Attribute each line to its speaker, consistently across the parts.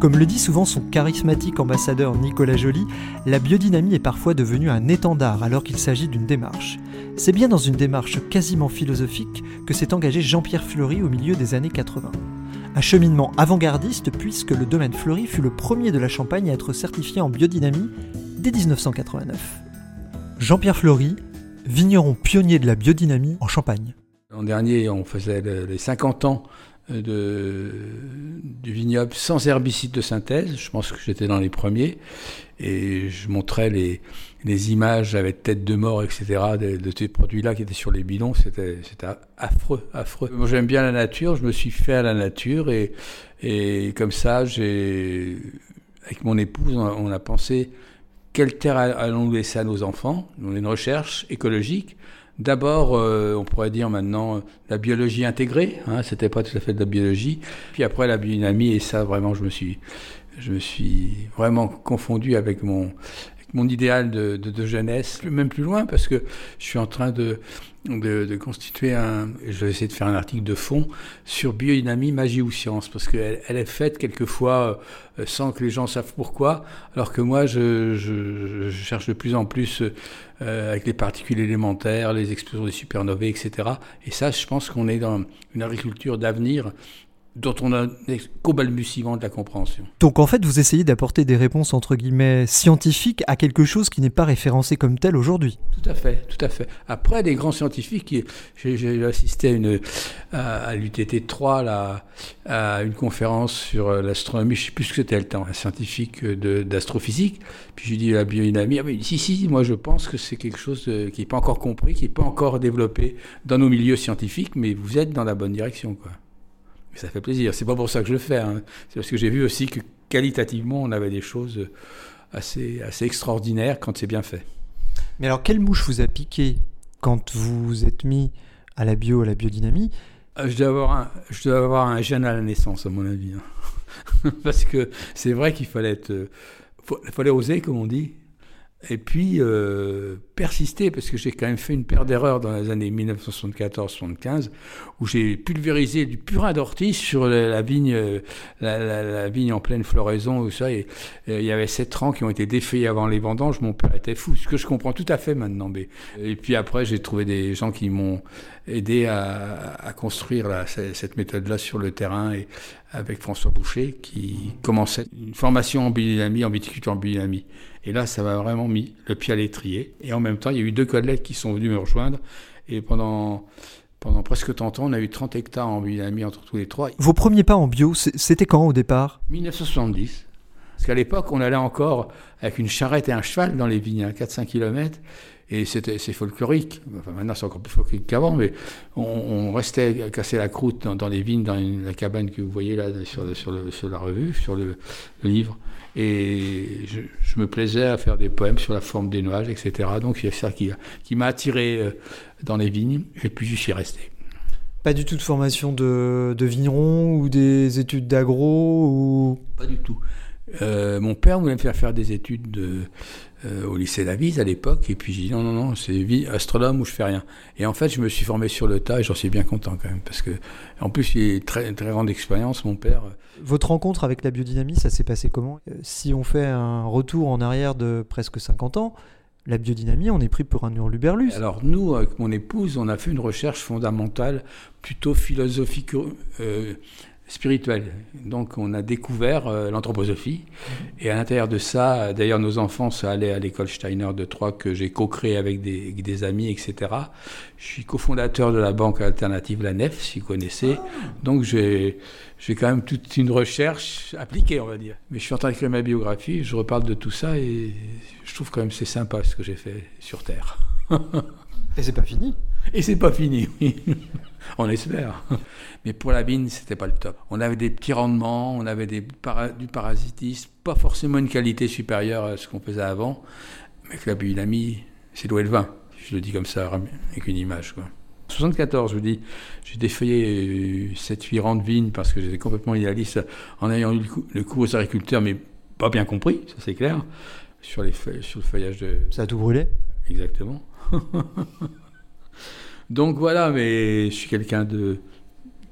Speaker 1: Comme le dit souvent son charismatique ambassadeur Nicolas Joly, la biodynamie est parfois devenue un étendard alors qu'il s'agit d'une démarche. C'est bien dans une démarche quasiment philosophique que s'est engagé Jean-Pierre Fleury au milieu des années 80. Un cheminement avant-gardiste puisque le domaine Fleury fut le premier de la Champagne à être certifié en biodynamie dès 1989. Jean-Pierre Fleury, vigneron pionnier de la biodynamie en Champagne.
Speaker 2: L'an dernier, on faisait les 50 ans de, du vignoble sans herbicide de synthèse. Je pense que j'étais dans les premiers. Et je montrais les, les images avec tête de mort, etc., de, ces produits-là qui étaient sur les bidons. C'était, c'était affreux, affreux. Moi, j'aime bien la nature. Je me suis fait à la nature. Et, et comme ça, j'ai, avec mon épouse, on a, on a pensé quelle terre allons-nous laisser à nos enfants On a une recherche écologique D'abord, euh, on pourrait dire maintenant la biologie intégrée, hein, c'était pas tout à fait de la biologie. Puis après la biodynamie, et ça vraiment, je me suis, je me suis vraiment confondu avec mon, mon idéal de, jeunesse, même plus loin, parce que je suis en train de, de, constituer un. Je vais essayer de faire un article de fond sur biodynamie, magie ou science, parce qu'elle elle est faite quelquefois euh, sans que les gens savent pourquoi, alors que moi, je, cherche de plus en plus euh, avec les particules élémentaires, les explosions des supernovae, etc. Et ça, je pense qu'on est dans une agriculture d'avenir dont on a qu'au balbutiement de la compréhension.
Speaker 1: Donc en fait, vous essayez d'apporter des réponses entre guillemets scientifiques à quelque chose qui n'est pas référencé comme tel aujourd'hui.
Speaker 2: Tout à fait, tout à fait. Après, les grands scientifiques, j'ai assisté à, une, à, l'UTT 3, là, à une conférence sur l'astronomie, je ne sais plus ce que c'était le temps, un scientifique d'astrophysique. Puis j'ai dit la biodynamie, ah, mais si, si, moi je pense que c'est quelque chose qui n'est pas encore compris, qui n'est pas encore développé dans nos milieux scientifiques, mais vous êtes dans la bonne direction, quoi ça fait plaisir. C'est pas pour ça que je le fais. Hein. C'est parce que j'ai vu aussi que qualitativement, on avait des choses assez, assez extraordinaires quand c'est bien fait.
Speaker 1: Mais alors, quelle mouche vous a piqué quand vous êtes mis à la bio, à la biodynamie?
Speaker 2: Euh, je dois, avoir un, je dois avoir un gène à la naissance, à mon avis. Hein. parce que c'est vrai qu'il fallait être. Euh, il fallait oser, comme on dit et puis euh, persister, parce que j'ai quand même fait une paire d'erreurs dans les années 1974-75, où j'ai pulvérisé du purin d'ortie sur la, vigne, euh, la, la, la, vigne en pleine floraison, ou ça, et, il y avait sept rangs qui ont été défayés avant les vendanges, mon père était fou, ce que je comprends tout à fait maintenant. Mais, et puis après, j'ai trouvé des gens qui m'ont aidé à, à construire cette méthode-là sur le terrain, et avec François Boucher, qui commençait une formation en biodynamie, en viticulture en biodynamie. Et là, ça m'a vraiment mis le pied à l'étrier. Et en même temps, il y a eu deux collègues qui sont venus me rejoindre. Et pendant, pendant presque 30 ans, on a eu 30 hectares en biodynamie entre tous les trois.
Speaker 1: Vos premiers pas en bio, c'était quand au départ?
Speaker 2: 1970. Parce qu'à l'époque, on allait encore avec une charrette et un cheval dans les vignes, à 4-5 km. Et c'était, c'est folklorique. Enfin, maintenant, c'est encore plus folklorique qu'avant, mais on, on, restait à casser la croûte dans, dans les vignes, dans une, la cabane que vous voyez là sur, sur, le, sur la revue, sur le, le livre. Et je, je, me plaisais à faire des poèmes sur la forme des nuages, etc. Donc, c'est ça qui, qui m'a attiré euh, dans les vignes, et puis j'y suis resté.
Speaker 1: Pas du tout de formation de, de vigneron ou des études d'agro ou...
Speaker 2: Pas du tout. Euh, mon père voulait me faire faire des études de, euh, au lycée Davise à l'époque, et puis j'ai dit non, non, non, c'est astronome ou je fais rien. Et en fait, je me suis formé sur le tas et j'en suis bien content quand même, parce que en plus, il est très, très grande expérience, mon père.
Speaker 1: Votre rencontre avec la biodynamie, ça s'est passé comment? Si on fait un retour en arrière de presque 50 ans, la biodynamie, on est pris pour un hurluberlus.
Speaker 2: Alors nous, avec mon épouse, on a fait une recherche fondamentale, plutôt philosophique, euh, spirituel. Donc on a découvert euh, l'anthroposophie et à l'intérieur de ça, d'ailleurs nos enfants sont allés à l'école Steiner de Troyes que j'ai co-créé avec des, amis, etc. Je suis cofondateur de la banque alternative La Nef, si vous connaissez. Donc j'ai quand même toute une recherche appliquée, on va dire. Mais je suis en train d'écrire ma biographie, je reparle de tout ça et je trouve quand même c'est sympa ce que j'ai fait sur Terre.
Speaker 1: et c'est pas fini
Speaker 2: Et c'est pas fini, on espère. Mais pour la vigne, c'était pas le top. On avait des petits rendements, on avait des du parasitisme, pas forcément une qualité supérieure à ce qu'on faisait avant. Mais que la biodynamie, c'est l'eau et le vin. Je le dis comme ça, avec une image. Quoi. 74, je vous dis, j'ai défeuillé 7-8 rangs de vignes parce que j'étais complètement idéaliste en ayant eu le cours aux agriculteurs, mais pas bien compris, ça c'est clair, sur, les sur le feuillage de...
Speaker 1: Ça a tout brûlé?
Speaker 2: Exactement. Donc voilà, mais je suis quelqu'un de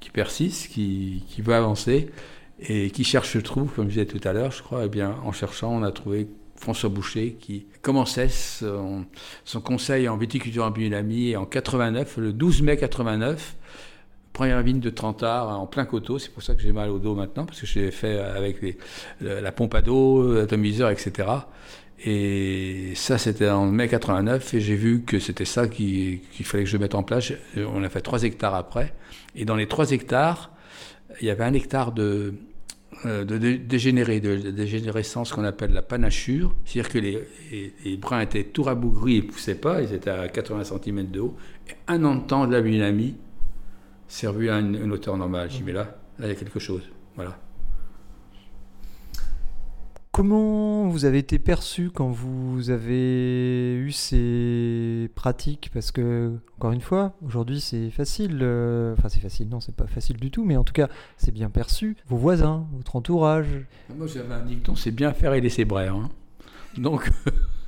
Speaker 2: qui persiste, qui, qui veut avancer et qui cherche le trou, comme je disais tout à l'heure, je crois. Eh bien, en cherchant, on a trouvé François Boucher qui commençait son, conseil en viticulture en biodynamie en 89, le 12 mai 89 première vigne de 30 arts en plein coteau. C'est pour ça que j'ai mal au dos maintenant, parce que je l'ai fait avec la pompe à dos, l'atomiseur, etc. Et ça, c'était en mai 89, et j'ai vu que c'était ça qu'il fallait que je mette en place. On a fait 3 hectares après. Et dans les 3 hectares, il y avait un hectare de, euh, de dégénérer, de, dégénérescence qu'on appelle la panachure. C'est-à-dire que les, brins étaient tout rabougris et ne poussaient pas, ils étaient à 80 cm de haut. Et un an de temps de la biodynamie, c'est revu à une, hauteur normale. J'y mets là, là il y a quelque chose. Voilà.
Speaker 1: Comment vous avez été perçu quand vous avez eu ces pratiques? Parce que, encore une fois, aujourd'hui c'est facile. Euh, enfin, c'est facile, non, c'est pas facile du tout, mais en tout cas, c'est bien perçu. Vos voisins, votre entourage?
Speaker 2: Moi, j'avais un dicton c'est bien faire et laisser brère. Donc,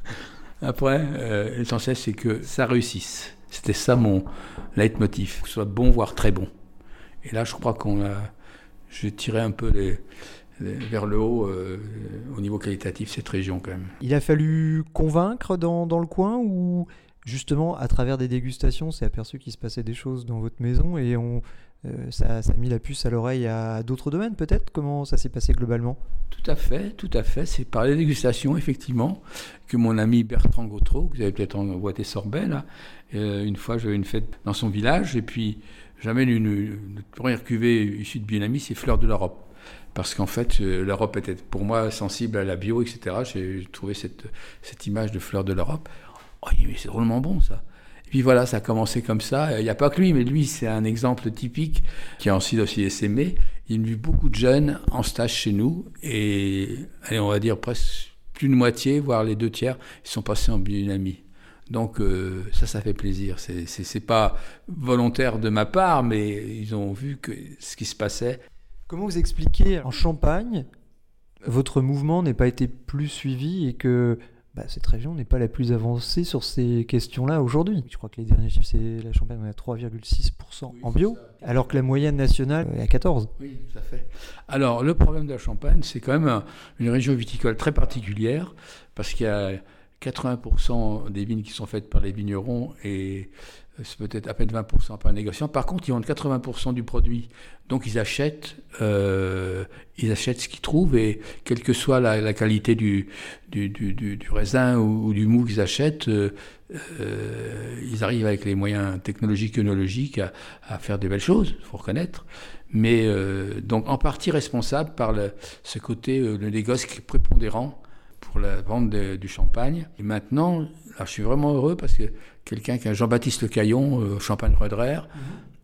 Speaker 2: après, euh, l'essentiel, c'est que ça réussisse. C'était ça mon leitmotiv, que ce soit bon, voire très bon. Et là, je crois qu'on a. J'ai tiré un peu les vers le haut euh, au niveau qualitatif cette région quand même.
Speaker 1: Il a fallu convaincre dans, dans le coin ou justement à travers des dégustations c'est aperçu qu'il se passait des choses dans votre maison et on, euh, ça, ça, a mis la puce à l'oreille à d'autres domaines peut-être? Comment ça s'est passé globalement?
Speaker 2: Tout à fait, tout à fait. C'est par les dégustations effectivement que mon ami Bertrand Gautreau, que vous avez peut-être envoyé Sorbet là, euh, une fois j'avais une fête dans son village et puis j'amène une, une, première cuvée issue de Bienami, c'est Fleurs de l'Europe parce qu'en fait, euh, l'Europe était pour moi sensible à la bio, etc. J'ai trouvé cette, cette image de fleur de l'Europe. Oh, c'est drôlement bon ça. Et puis voilà, ça a commencé comme ça. Il n'y a pas que lui, mais lui, c'est un exemple typique qui a ensuite aussi essaimé. Il y a eu beaucoup de jeunes en stage chez nous et, on va dire presque plus de moitié, voire les deux tiers, ils sont passés en biodynamie. Donc euh, ça, ça fait plaisir. C'est pas volontaire de ma part, mais ils ont vu ce qui se passait.
Speaker 1: Comment vous expliquez en Champagne, votre mouvement n'ait pas été plus suivi et que bah, cette région n'est pas la plus avancée sur ces questions-là aujourd'hui Je crois que les derniers chiffres, c'est la Champagne, on est à 3,6% en bio, alors que la moyenne nationale est à 14%.
Speaker 2: Oui, tout à fait. Alors, le problème de la Champagne, c'est quand même une région viticole très particulière, parce qu'il y a 80% des vignes qui sont faites par les vignerons et c'est peut-être à peine 20% par négociant. Par contre, ils vendent 80% du produit. Donc, ils achètent, euh, ils achètent ce qu'ils trouvent et quelle que soit la, qualité du, du, du, du, raisin ou, du mou qu'ils achètent, euh, euh, ils arrivent avec les moyens technologiques et œnologiques à, faire des belles choses, il faut reconnaître. Mais euh, donc, en partie responsable par le, ce côté, euh, le négoce qui est prépondérant pour la vente du champagne. Et maintenant, je suis vraiment heureux parce que quelqu'un qui a Jean-Baptiste Le Caillon, euh, Champagne Redrer, mhm.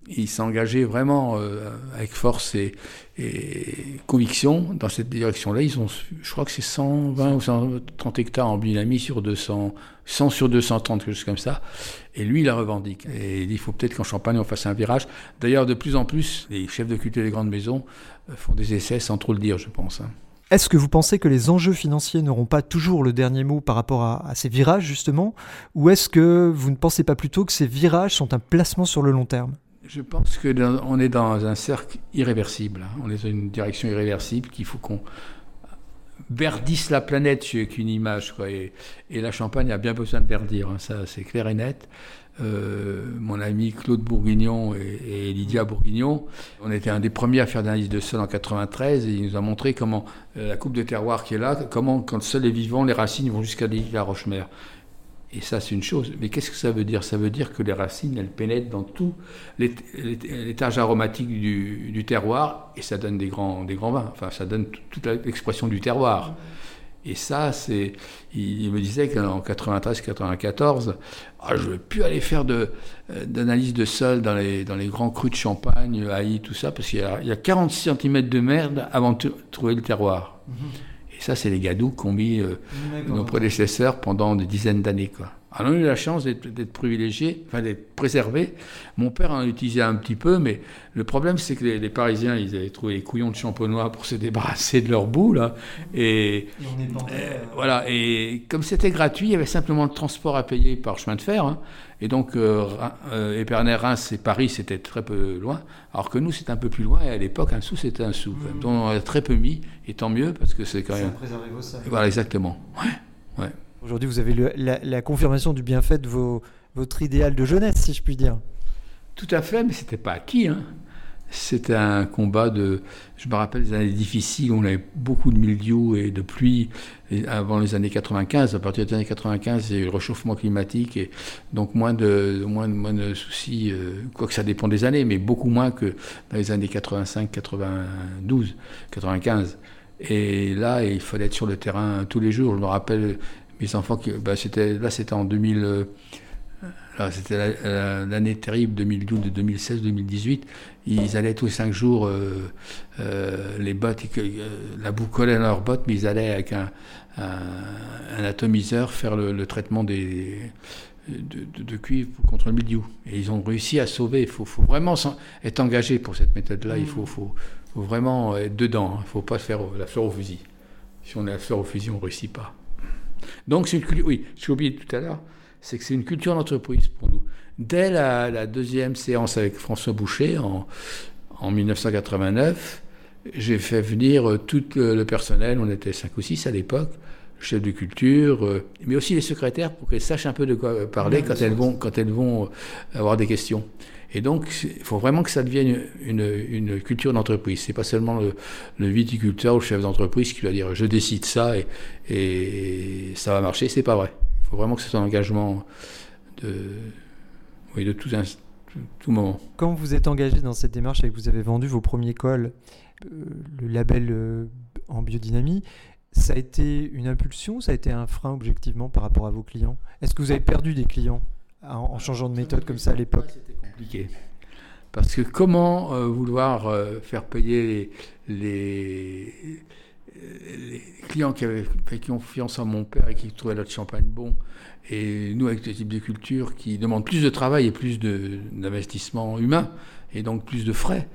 Speaker 2: il s'est engagé vraiment euh, avec force et, conviction dans cette direction-là. Ils ont, je crois que c'est 120 ou 130 hectares en biodynamie sur 200, 100 sur 230, quelque chose comme ça. Et lui, il la revendique. Et il dit, il faut peut-être qu'en Champagne, on fasse un virage. D'ailleurs, de plus en plus, les chefs de culture des grandes maisons euh, font des essais sans trop le dire, je pense. Hein.
Speaker 1: Est-ce que vous pensez que les enjeux financiers n'auront pas toujours le dernier mot par rapport à, ces virages, justement? Ou est-ce que vous ne pensez pas plutôt que ces virages sont un placement sur le long terme?
Speaker 2: Je pense qu'on est dans un cercle irréversible. Hein. On est dans une direction irréversible qu'il faut qu'on verdisse la planète avec une image. Et, la Champagne a bien besoin de verdir, hein. ça c'est clair et net. Euh, mon ami Claude Bourguignon et, Lydia Bourguignon, on était un des premiers à faire l'analyse de sol en 93 et il nous a montré comment euh, la coupe de terroir qui est là, comment quand le sol est vivant, les racines vont jusqu'à la roche-mère. Et ça, c'est une chose. Mais qu'est-ce que ça veut dire? Ça veut dire que les racines, elles pénètrent dans tout l'étage aromatique du, terroir et ça donne des grands, des grands vins. Enfin, ça donne toute l'expression du terroir. Et ça, c'est, il, me disait qu'en 93-94, ah, je ne veux plus aller faire de, euh, d'analyse de sol dans les, dans les grands crus de Champagne, Haï, tout ça, parce qu'il y a, il y a 40 cm de merde avant de trouver le terroir. Mhm. Et ça, c'est les gadous qu'ont mis euh, nos prédécesseurs pendant des dizaines d'années. Quoi. Alors, on a eu la chance d'être privilégiés, enfin d'être préservés. Mon père en utilisait un petit peu, mais le problème, c'est que les, Parisiens, ils avaient trouvé les couillons de champenois pour se débarrasser de leur boue, là. Et, euh, voilà. Et comme c'était gratuit, il y avait simplement le transport à payer par chemin de fer. Hein. Et donc, euh, euh, Épernay, Reims et Paris, c'était très peu loin. Alors que nous, c'était un peu plus loin. Et à l'époque, un sou, c'était un sou. Mmh. Donc, on a très peu mis. Et tant mieux, parce que c'est quand même.
Speaker 1: Ça vos sols.
Speaker 2: Voilà, exactement. Ouais. ouais.
Speaker 1: Aujourd'hui, vous avez la, confirmation du bienfait de votre idéal de jeunesse, si je puis dire.
Speaker 2: Tout à fait, mais c'était pas acquis. Hein. C'était un combat de. Je me rappelle des années difficiles où on avait beaucoup de mildiou et de pluie avant les années 95. À partir des années 95, il y a eu le réchauffement climatique et donc moins de, moins, moins de soucis, euh, quoique ça dépend des années, mais beaucoup moins que dans les années 85, 92, 95. Et là, il fallait être sur le terrain tous les jours. Je me rappelle mes enfants, qui, bah, c'était, là c'était en 2000, euh, c'était l'année terrible 2012, 2016, 2018. Ils allaient tous les cinq jours, euh, euh, les bottes, la boue collait dans leurs bottes, mais ils allaient avec un, atomiseur faire le, traitement des, de, cuivre contre le mildiou. Et ils ont réussi à sauver. Il faut, vraiment être engagé pour cette méthode-là. Il faut, faut, vraiment être dedans. Il ne faut pas faire la fleur au fusil. Si on a la fleur au fusil, on ne réussit pas. Donc, c'est une culture, oui, j'ai oublié tout à l'heure, c'est que c'est une culture d'entreprise pour nous. Dès la, deuxième séance avec François Boucher en, en 1989, j'ai fait venir euh, tout le, personnel, on était cinq ou six à l'époque, chef de culture, euh, mais aussi les secrétaires pour qu'elles sachent un peu de quoi parler quand elles vont, quand elles vont euh, avoir des questions. Et donc, il faut vraiment que ça devienne une, une culture d'entreprise. C'est pas seulement le, le, viticulteur ou le chef d'entreprise qui va dire je décide ça et, et ça va marcher. C'est pas vrai. Il faut vraiment que ce soit un engagement de, oui, de tout, un, tout, moment.
Speaker 1: Quand vous êtes engagé dans cette démarche et que vous avez vendu vos premiers cols, euh, le label euh, en biodynamie, ça a été une impulsion, ça a été un frein objectivement par rapport à vos clients? Est-ce que vous avez perdu des clients en, changeant de méthode comme ça à l'époque?
Speaker 2: Parce que comment euh, vouloir euh, faire payer les, clients qui avaient fait confiance en mon père et qui trouvaient notre champagne bon, et nous avec des types de culture qui demandent plus de travail et plus d'investissement humain, et donc plus de frais,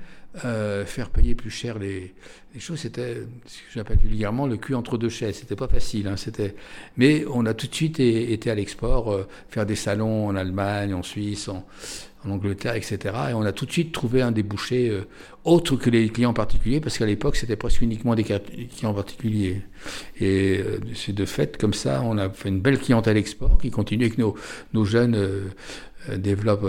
Speaker 2: euh, faire payer plus cher les, choses, c'était ce que j'appelle vulgairement le cul entre deux chaises. C'était pas facile, hein, c'était. Mais on a tout de suite été à l'export, faire des salons en Allemagne, en Suisse, en, en, Angleterre, etc. Et on a tout de suite trouvé un débouché euh, autre que les clients particuliers, parce qu'à l'époque c'était presque uniquement des clients particuliers. Et c'est de fait comme ça, on a fait une belle clientèle export qui continue et que nos, jeunes développent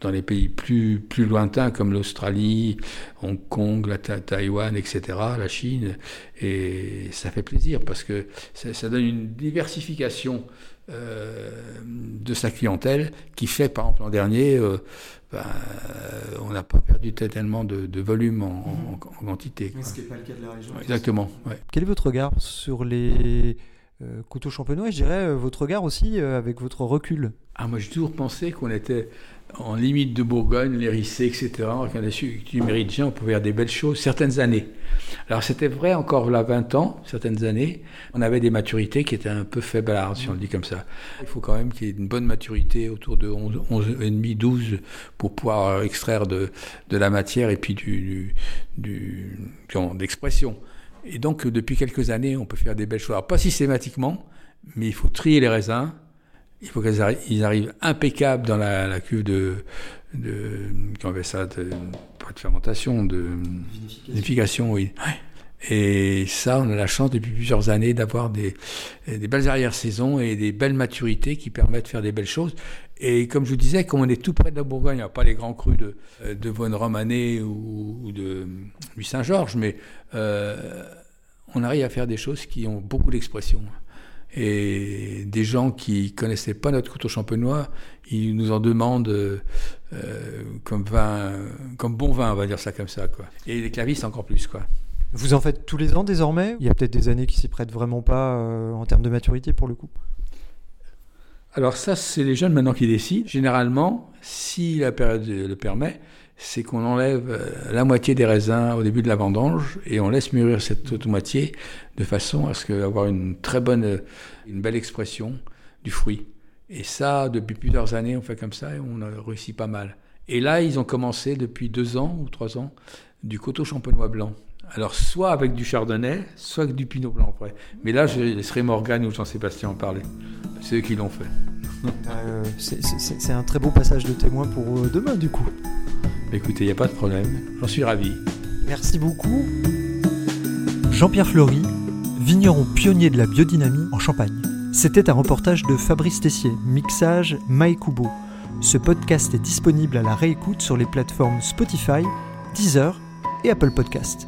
Speaker 2: dans les pays plus, plus lointains comme l'Australie, Hong Kong, Taïwan, etc., la Chine. Et ça fait plaisir parce que ça, donne une diversification euh, de sa clientèle qui fait, par exemple, l'an dernier, euh, ben, on n'a pas perdu tellement de, volume en, quantité.
Speaker 1: Ce qui n'est pas le cas de la région.
Speaker 2: Exactement.
Speaker 1: Quel est votre regard sur les euh, couteaux champenois et je dirais votre regard aussi avec votre recul?
Speaker 2: Ah, Moi, j'ai toujours pensé qu'on était en limite de Bourgogne, les rissés, etc. Quand du Méridien, on pouvait faire des belles choses certaines années. Alors c'était vrai encore là 20 ans, certaines années, on avait des maturités qui étaient un peu faiblardes, si on le dit comme ça. Il faut quand même qu'il y ait une bonne maturité autour de 11, 11,5, 12 pour pouvoir extraire de, de la matière et puis du, du, d'expression. Et donc depuis quelques années, on peut faire des belles choses. Alors pas systématiquement, mais il faut trier les raisins, il faut qu'ils arrivent, impeccables dans la, cuve de, de ça, de, pas de fermentation, de vinification, oui. Et ça, on a la chance depuis plusieurs années d'avoir des, des belles arrière-saisons et des belles maturités qui permettent de faire des belles choses. Et comme je vous disais, comme on est tout près de la Bourgogne, il n'y a pas les grands crus de, de Von Romané ou, de Saint-Georges, mais euh, on arrive à faire des choses qui ont beaucoup d'expression. Et des gens qui connaissaient pas notre couteau champenois, ils nous en demandent euh, comme vin, comme bon vin, on va dire ça comme ça, quoi. Et les clavistes encore plus, quoi.
Speaker 1: Vous en faites tous les ans désormais Il y a peut-être des années qui s'y prêtent vraiment pas euh, en termes de maturité pour le coup?
Speaker 2: Alors ça, c'est les jeunes maintenant qui décident. Généralement, si la période le permet, c'est qu'on enlève euh, la moitié des raisins au début de la vendange et on laisse mûrir cette autre moitié de façon à ce qu'avoir une très bonne, une belle expression du fruit. Et ça, depuis plusieurs années, on fait comme ça et on a réussi pas mal. Et là, ils ont commencé depuis deux ans ou trois ans du coteau champenois blanc. Alors, soit avec du chardonnay, soit avec du pinot blanc après. Mais là, je laisserai Morgane ou Jean-Sébastien en parler. C'est eux qui l'ont fait.
Speaker 1: Euh, c'est un très beau passage de témoin pour euh, demain, du coup.
Speaker 2: Écoutez, il n'y a pas de problème. J'en suis ravi.
Speaker 1: Merci beaucoup. Jean-Pierre Fleury, vigneron pionnier de la biodynamie en Champagne. C'était un reportage de Fabrice Tessier, mixage Mike. Ce podcast est disponible à la réécoute sur les plateformes Spotify, Deezer et Apple Podcast.